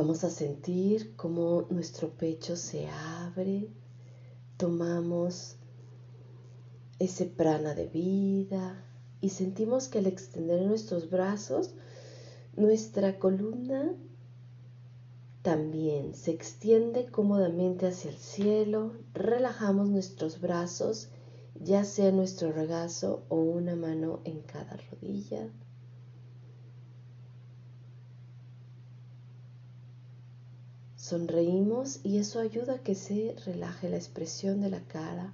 Vamos a sentir cómo nuestro pecho se abre, tomamos ese prana de vida y sentimos que al extender nuestros brazos, nuestra columna también se extiende cómodamente hacia el cielo, relajamos nuestros brazos, ya sea nuestro regazo o una mano en cada rodilla. Sonreímos y eso ayuda a que se relaje la expresión de la cara,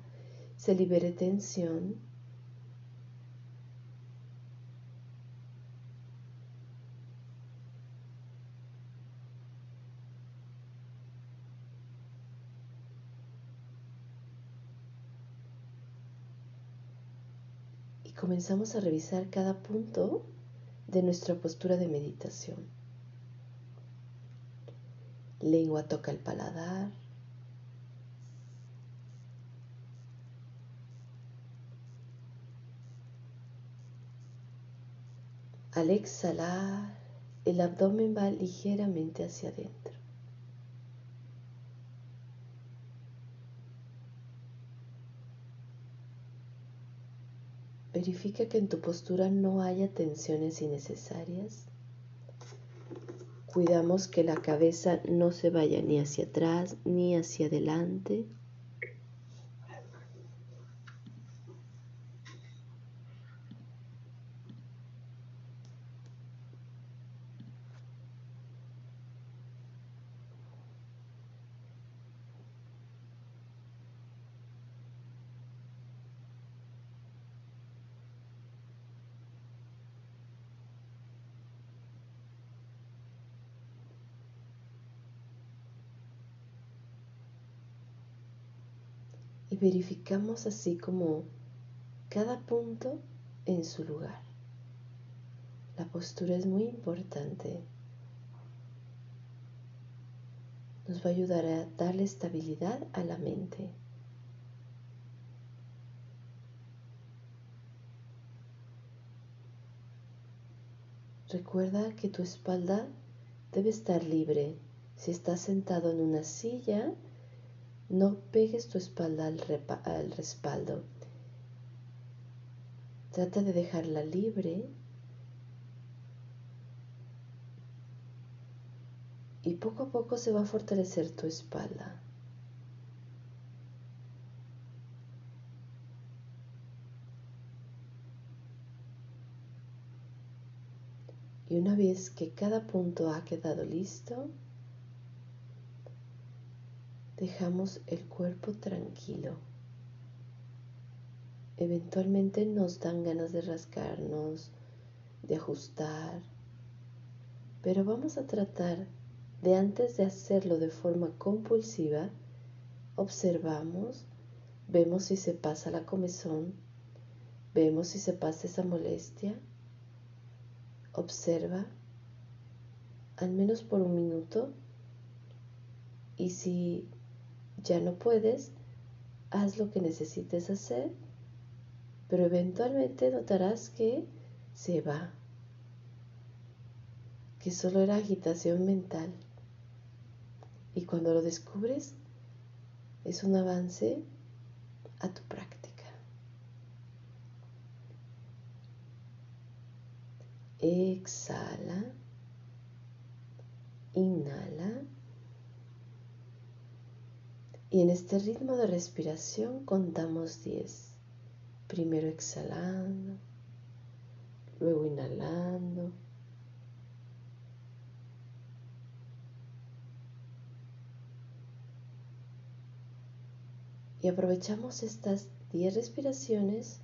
se libere tensión comenzamos a revisar cada punto de nuestra postura de meditación. Lengua toca el paladar. Al exhalar, el abdomen va ligeramente hacia adentro. Verifica que en tu postura no haya tensiones innecesarias. Cuidamos que la cabeza no se vaya ni hacia atrás ni hacia adelante. Y verificamos así como cada punto en su lugar. La postura es muy importante. Nos va a ayudar a darle estabilidad a la mente. Recuerda que tu espalda debe estar libre. Si estás sentado en una silla, no pegues tu espalda al, respaldo. Trata de dejarla libre y poco a poco se va a fortalecer tu espalda. Y una vez que cada punto ha quedado listo, dejamos el cuerpo tranquilo. Eventualmente nos dan ganas de rascarnos, de ajustar, pero vamos a tratar de antes de hacerlo de forma compulsiva, observamos, vemos si se pasa la comezón, vemos si se pasa esa molestia, observa al menos por un minuto y si ya no puedes, haz lo que necesites hacer, pero eventualmente notarás que se va, que solo era agitación mental. Y cuando lo descubres, es un avance a tu práctica. Exhala, inhala. Y en este ritmo de respiración contamos 10. Primero exhalando, luego inhalando. Y aprovechamos estas 10 respiraciones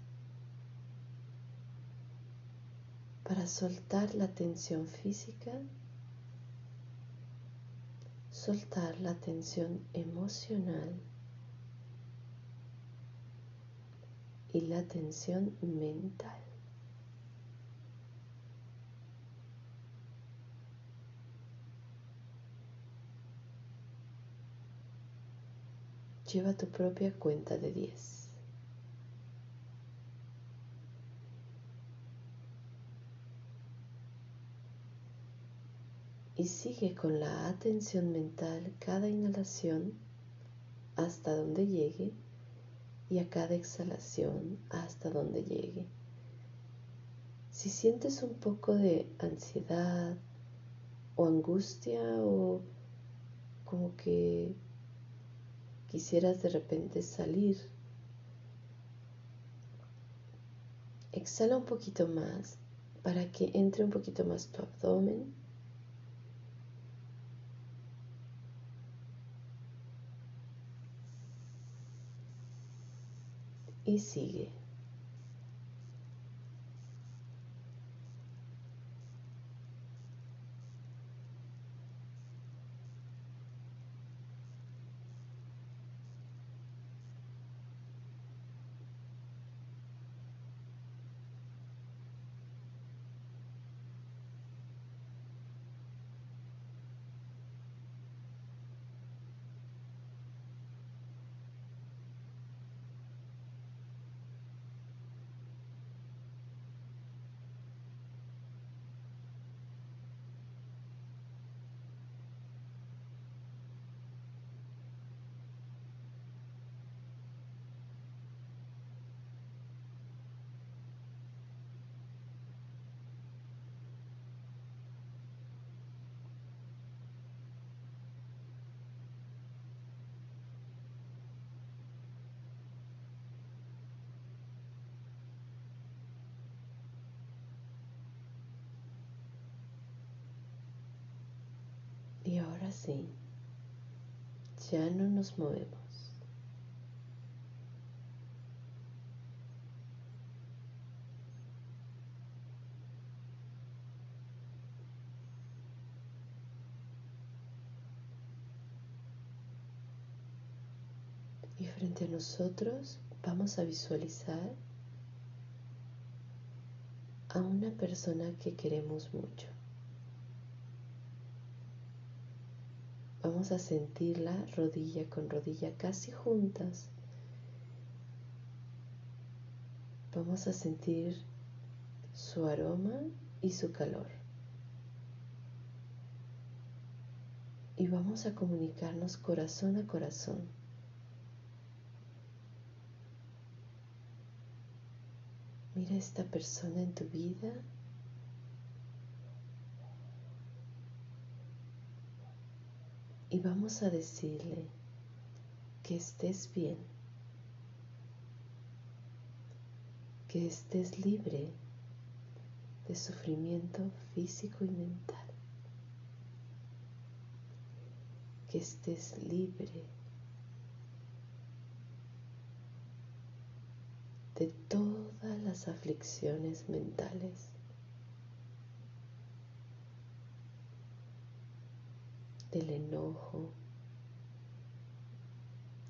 para soltar la tensión física soltar la tensión emocional y la tensión mental. Lleva tu propia cuenta de 10. Y sigue con la atención mental cada inhalación hasta donde llegue y a cada exhalación hasta donde llegue. Si sientes un poco de ansiedad o angustia o como que quisieras de repente salir, exhala un poquito más para que entre un poquito más tu abdomen y sigue. Y ahora sí, ya no nos movemos. Y frente a nosotros vamos a visualizar a una persona que queremos mucho. Vamos a sentirla rodilla con rodilla casi juntas. Vamos a sentir su aroma y su calor. Y vamos a comunicarnos corazón a corazón. Mira esta persona en tu vida y vamos a decirle que estés bien, que estés libre de sufrimiento físico y mental, que estés libre de todas las aflicciones mentales. Del enojo,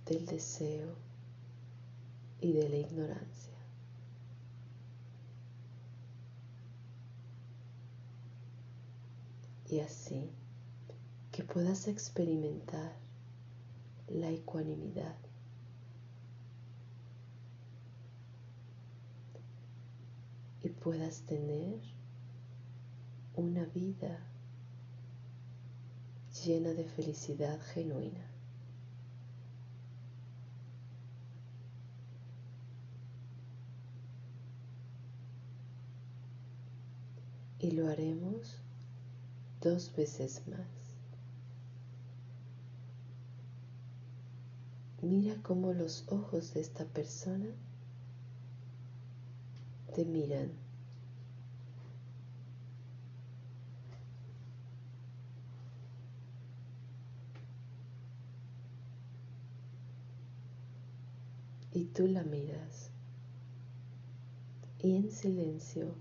del deseo y de la ignorancia. Y así que puedas experimentar la ecuanimidad. Y puedas tener una vida llena de felicidad genuina. Y lo haremos dos veces más. Mira cómo los ojos de esta persona te miran y tú la miras. Y en silencio,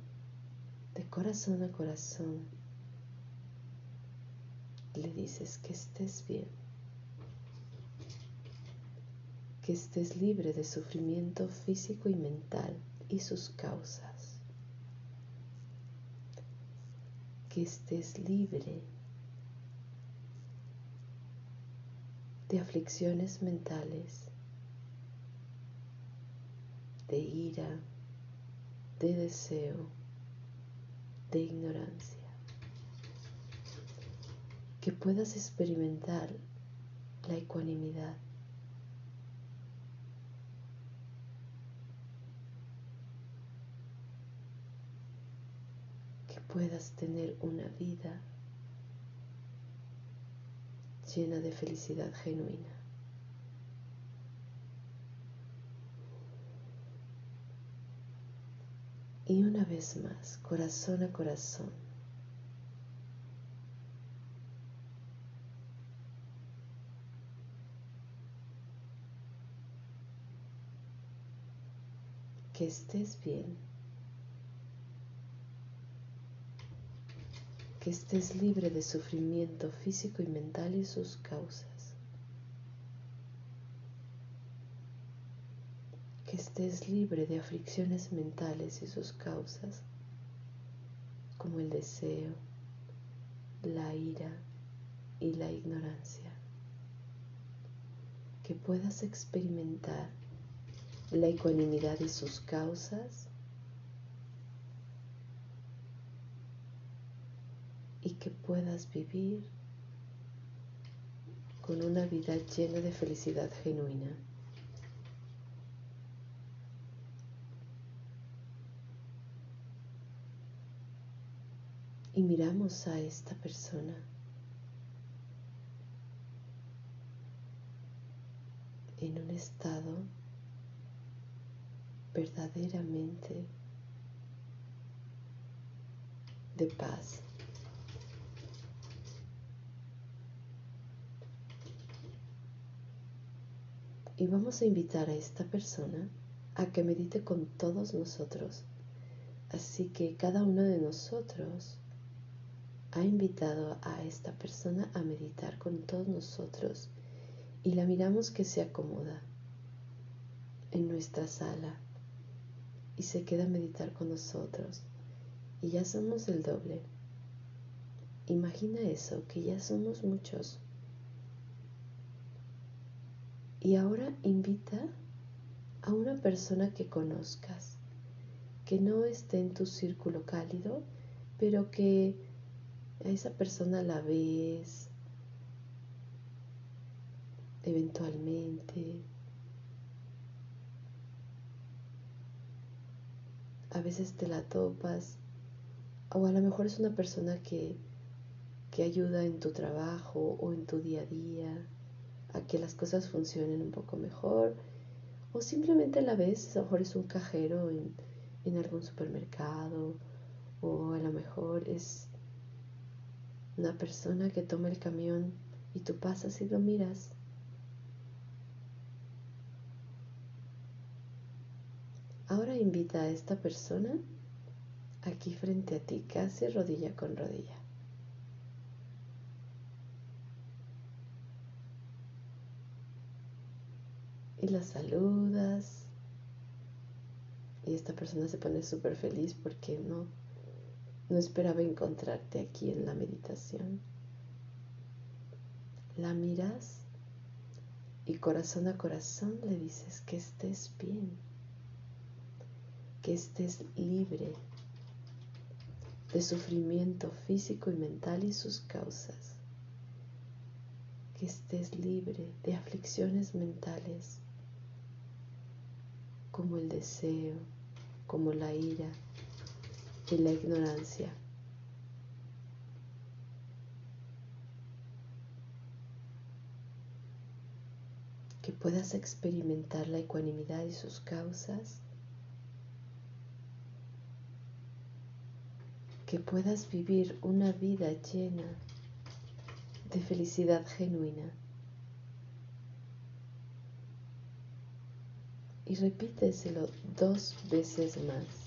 de corazón a corazón, le dices que estés bien, que estés libre de sufrimiento físico y mental y sus causas, que estés libre de aflicciones mentales de ira, de deseo, de ignorancia. que puedas experimentar la ecuanimidad. Que puedas tener una vida llena de felicidad genuina. Y una vez más, corazón a corazón, que estés bien, que estés libre de sufrimiento físico y mental y sus causas, que estés libre de aflicciones mentales y sus causas, como el deseo, la ira y la ignorancia, que puedas experimentar la ecuanimidad y sus causas y que puedas vivir con una vida llena de felicidad genuina. Y miramos a esta persona en un estado verdaderamente de paz. Y vamos a invitar a esta persona a que medite con todos nosotros. Así que cada uno de nosotros ha invitado a esta persona a meditar con todos nosotros y la miramos que se acomoda en nuestra sala y se queda a meditar con nosotros y ya somos el doble. Imagina eso, que ya somos muchos. Y ahora invita a una persona que conozcas, que no esté en tu círculo cálido, pero que a esa persona la ves eventualmente. A veces te la topas, o a lo mejor es una persona que, que ayuda en tu trabajo o en tu día a día a que las cosas funcionen un poco mejor, o simplemente la ves, a lo mejor es un cajero en, en algún supermercado, o a lo mejor es una persona que toma el camión y tú pasas y lo miras Ahora invita a esta persona aquí frente a ti, casi rodilla con rodilla. Y la saludas. Y esta persona se pone súper feliz porque no, no esperaba encontrarte aquí en la meditación. La miras y corazón a corazón le dices que estés bien que estés libre de sufrimiento físico y mental y sus causas, que estés libre de aflicciones mentales como el deseo, como la ira y la ignorancia. Que puedas experimentar la ecuanimidad y sus causas que puedas vivir una vida llena de felicidad genuina. Y repíteselo dos veces más.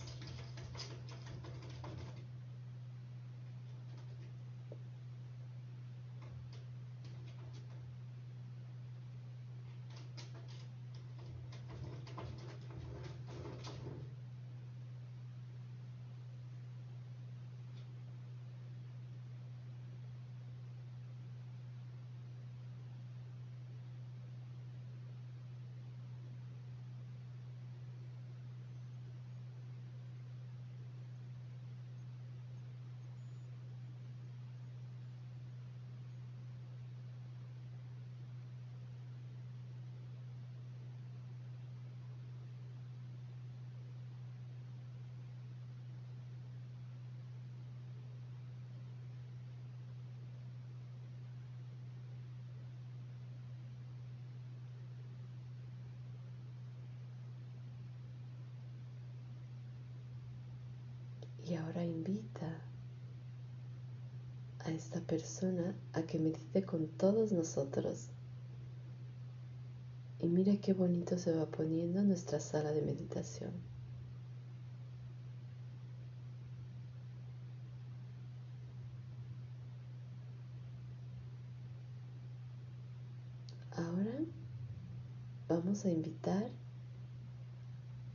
Y ahora invita a esta persona a que medite con todos nosotros. Y mira qué bonito se va poniendo nuestra sala de meditación. Ahora vamos a invitar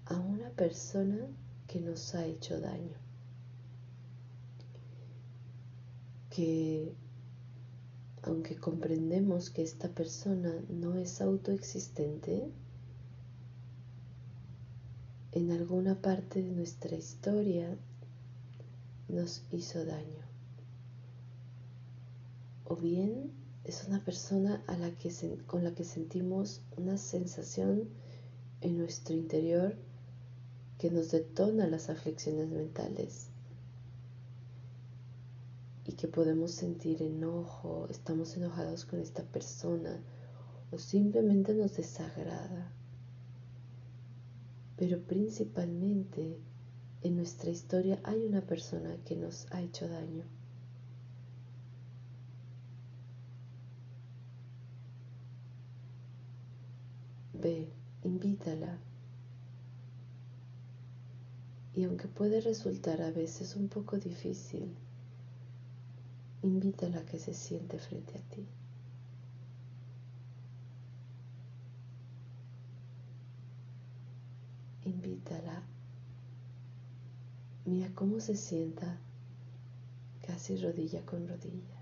a una persona que nos ha hecho daño. Que aunque comprendemos que esta persona no es autoexistente, en alguna parte de nuestra historia nos hizo daño. O bien es una persona a la que con la que sentimos una sensación en nuestro interior que nos detona las aflicciones mentales y que podemos sentir enojo, estamos enojados con esta persona o simplemente nos desagrada. Pero principalmente en nuestra historia hay una persona que nos ha hecho daño. Ve, invítala. Y aunque puede resultar a veces un poco difícil, invítala a que se siente frente a ti. Invítala. Mira cómo se sienta casi rodilla con rodilla.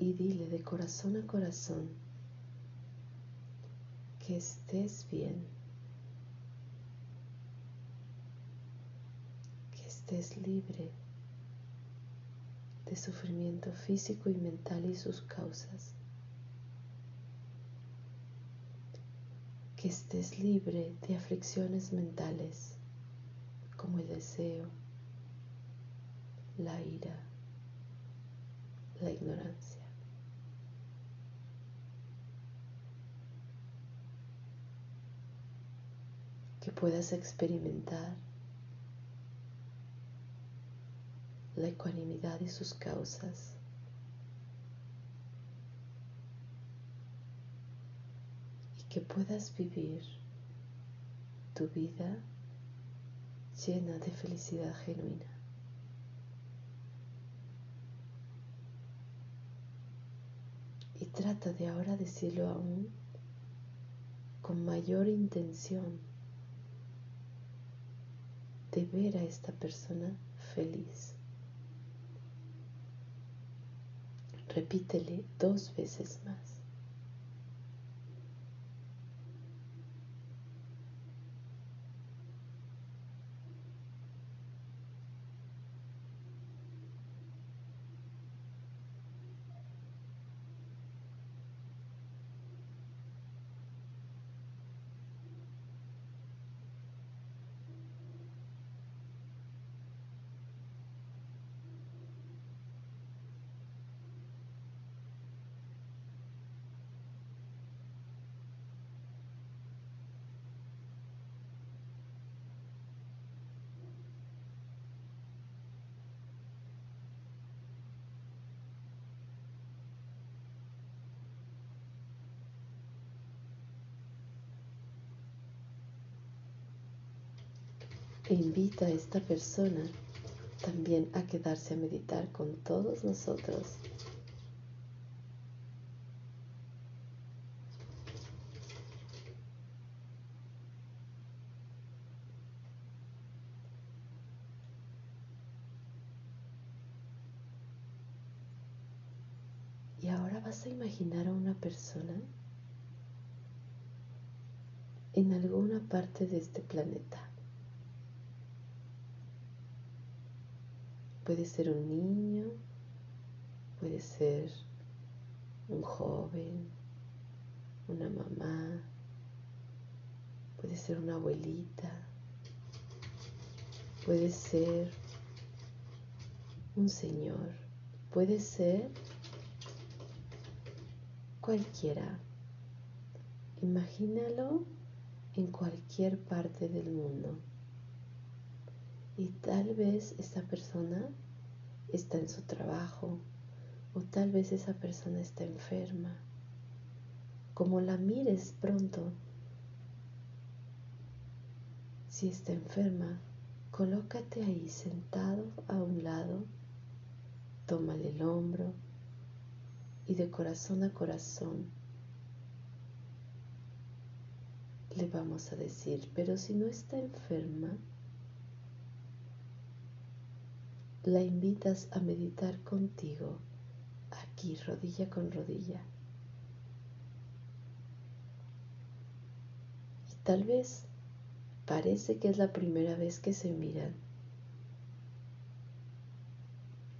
y dile de corazón a corazón que estés bien, que estés libre de sufrimiento físico y mental y sus causas, que estés libre de aflicciones mentales como el deseo, la ira, la ignorancia. que puedas experimentar la ecuanimidad y sus causas. Y que puedas vivir tu vida llena de felicidad genuina. Y trata de ahora decirlo aún con mayor intención de ver a esta persona feliz. Repítele dos veces más. Invita a esta persona también a quedarse a meditar con todos nosotros. Y ahora vas a imaginar a una persona en alguna parte de este planeta. Puede ser un niño, puede ser un joven, una mamá, puede ser una abuelita, puede ser un señor, puede ser cualquiera, Imagínalo en cualquier parte del mundo. Y tal vez esa persona está en su trabajo o tal vez esa persona está enferma. Como la mires pronto, si está enferma, colócate ahí sentado a un lado, tómale el hombro y de corazón a corazón le vamos a decir, pero si no está enferma, la invitas a meditar contigo aquí rodilla con rodilla. Y tal vez parece que es la primera vez que se miran.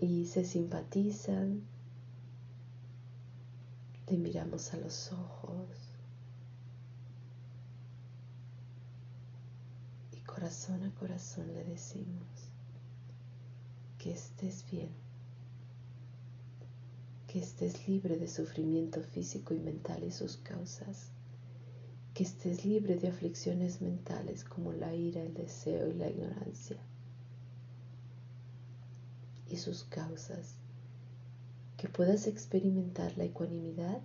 Y se simpatizan, le miramos a los ojos. Y corazón a corazón le decimos, que estés bien, que estés libre de sufrimiento físico y mental y sus causas, que estés libre de aflicciones mentales como la ira, el deseo y la ignorancia y sus causas, que puedas experimentar la ecuanimidad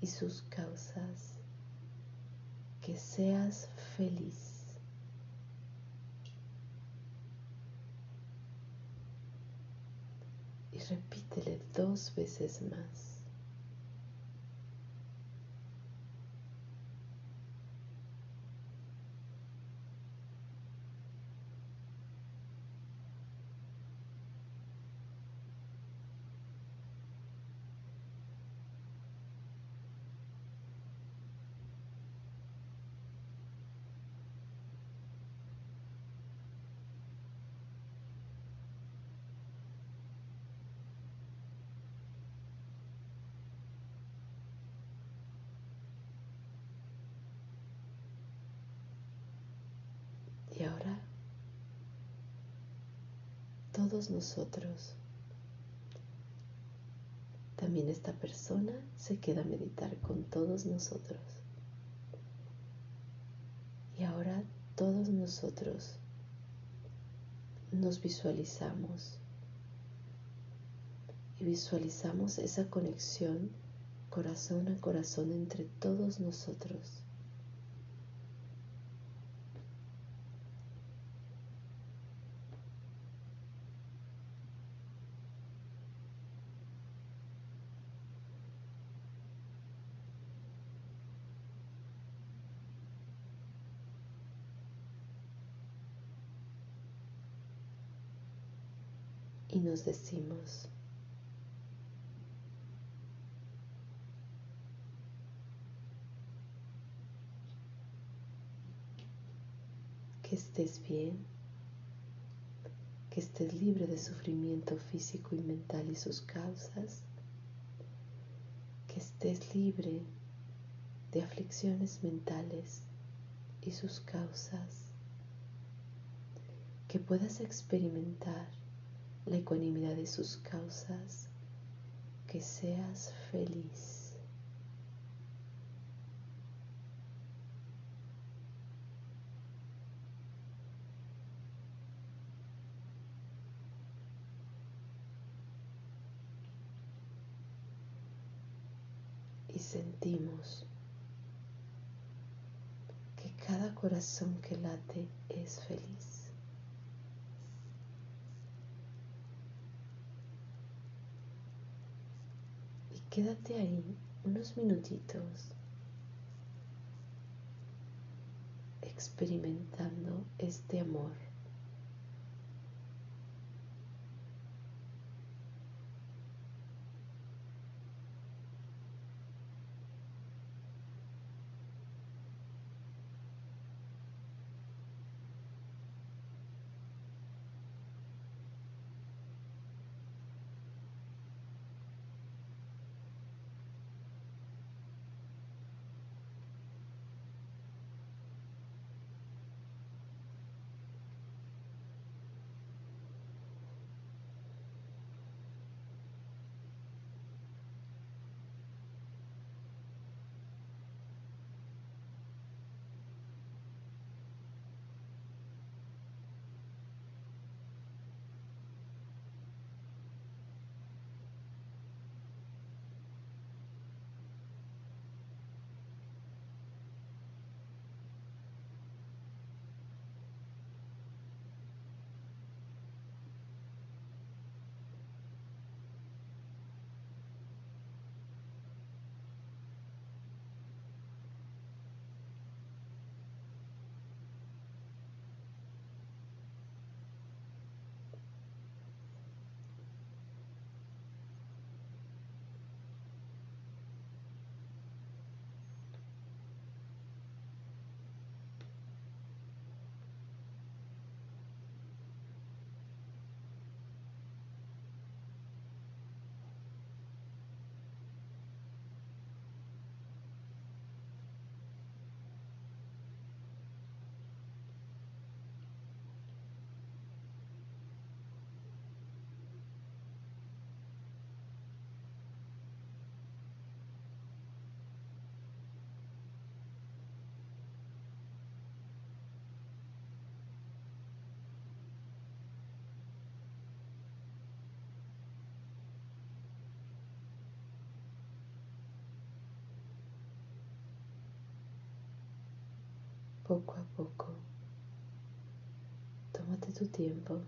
y sus causas, que seas feliz y repítele dos veces más. Y ahora todos nosotros, también esta persona se queda a meditar con todos nosotros. Y ahora todos nosotros nos visualizamos y visualizamos esa conexión corazón a corazón entre todos nosotros. Y nos decimos, que estés bien, que estés libre de sufrimiento físico y mental y sus causas, que estés libre de aflicciones mentales y sus causas, que puedas experimentar la ecuanimidad de sus causas, que seas feliz. Y sentimos que cada corazón que late es feliz. Quédate ahí unos minutitos experimentando este amor. Poco a poco. Tómate tu tiempo.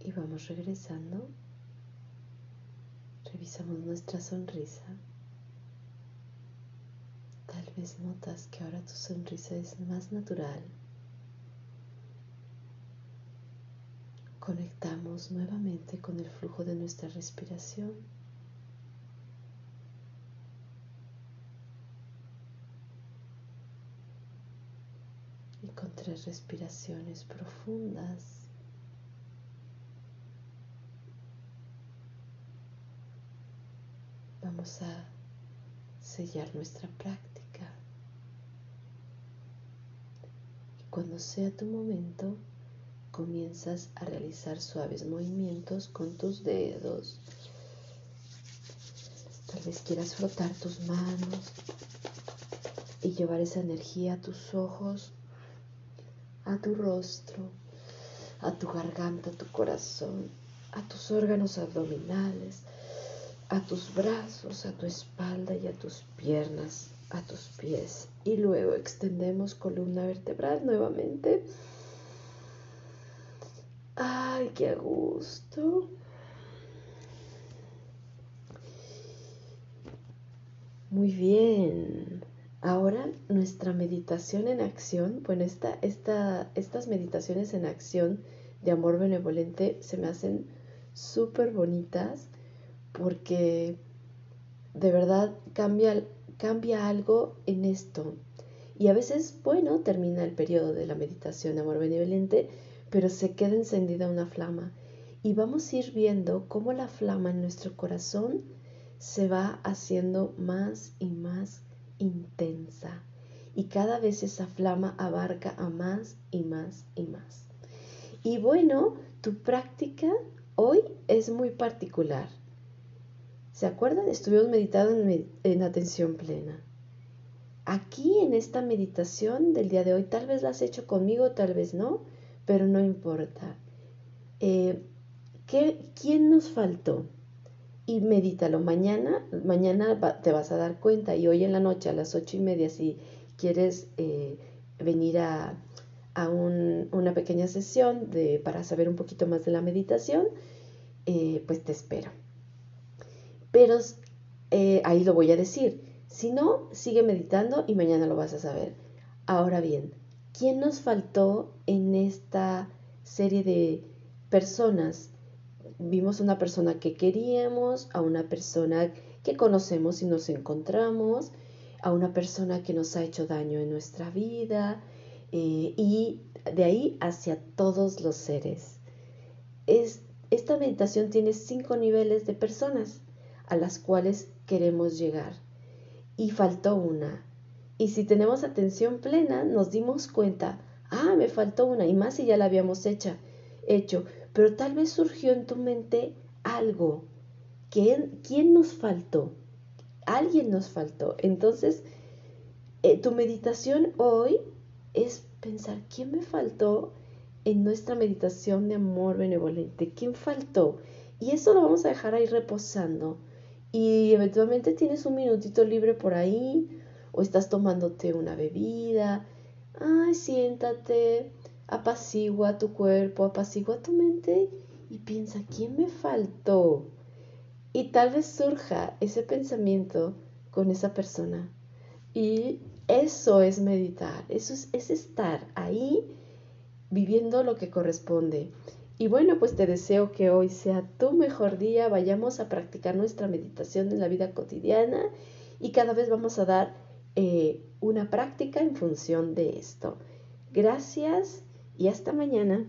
Y vamos regresando. Revisamos nuestra sonrisa. Tal vez notas que ahora tu sonrisa es más natural. Conectamos nuevamente con el flujo de nuestra respiración. Y con tres respiraciones profundas vamos a sellar nuestra práctica. Y cuando sea tu momento, comienzas a realizar suaves movimientos con tus dedos. Tal vez quieras frotar tus manos y llevar esa energía a tus ojos, a tu rostro, a tu garganta, a tu corazón, a tus órganos abdominales, a tus brazos, a tu espalda y a tus piernas, a tus pies. Y luego extendemos columna vertebral nuevamente. Ay, qué gusto. Muy bien. Ahora nuestra meditación en acción, bueno, esta, esta, estas meditaciones en acción de amor benevolente se me hacen súper bonitas porque de verdad cambia, cambia algo en esto. Y a veces, bueno, termina el periodo de la meditación de amor benevolente, pero se queda encendida una flama. Y vamos a ir viendo cómo la flama en nuestro corazón se va haciendo más y más intensa. Y cada vez esa flama abarca a más y más y más. Y bueno, tu práctica hoy es muy particular. ¿Se acuerdan? Estuvimos meditando en, atención plena. Aquí en esta meditación del día de hoy, tal vez la has hecho conmigo, tal vez no, pero no importa. Eh, ¿Quién nos faltó? Y medítalo. Mañana, mañana te vas a dar cuenta y hoy en la noche a las ocho y media, si quieres eh, venir a, una pequeña sesión de, para saber un poquito más de la meditación, eh, pues te espero. Pero eh, ahí lo voy a decir. Si no, sigue meditando y mañana lo vas a saber. Ahora bien, ¿quién nos faltó en esta serie de personas? Vimos una persona que queríamos, a una persona que conocemos y nos encontramos, a una persona que nos ha hecho daño en nuestra vida eh, y de ahí hacia todos los seres. Es, esta meditación tiene cinco niveles de personas a las cuales queremos llegar. Y faltó una. Y si tenemos atención plena, nos dimos cuenta, ah, me faltó una, y más si ya la habíamos hecha, hecho, pero tal vez surgió en tu mente algo. ¿Quién, quién nos faltó? Alguien nos faltó. Entonces, eh, tu meditación hoy es pensar, ¿quién me faltó en nuestra meditación de amor benevolente? ¿Quién faltó? Y eso lo vamos a dejar ahí reposando y eventualmente tienes un minutito libre por ahí o estás tomándote una bebida. Ay, siéntate, apacigua tu cuerpo, apacigua tu mente y piensa, ¿quién me faltó? Y tal vez surja ese pensamiento con esa persona. Y eso es meditar, eso es, es estar ahí viviendo lo que corresponde. Y bueno, pues te deseo que hoy sea tu mejor día, vayamos a practicar nuestra meditación en la vida cotidiana y cada vez vamos a dar eh, una práctica en función de esto. Gracias y hasta mañana.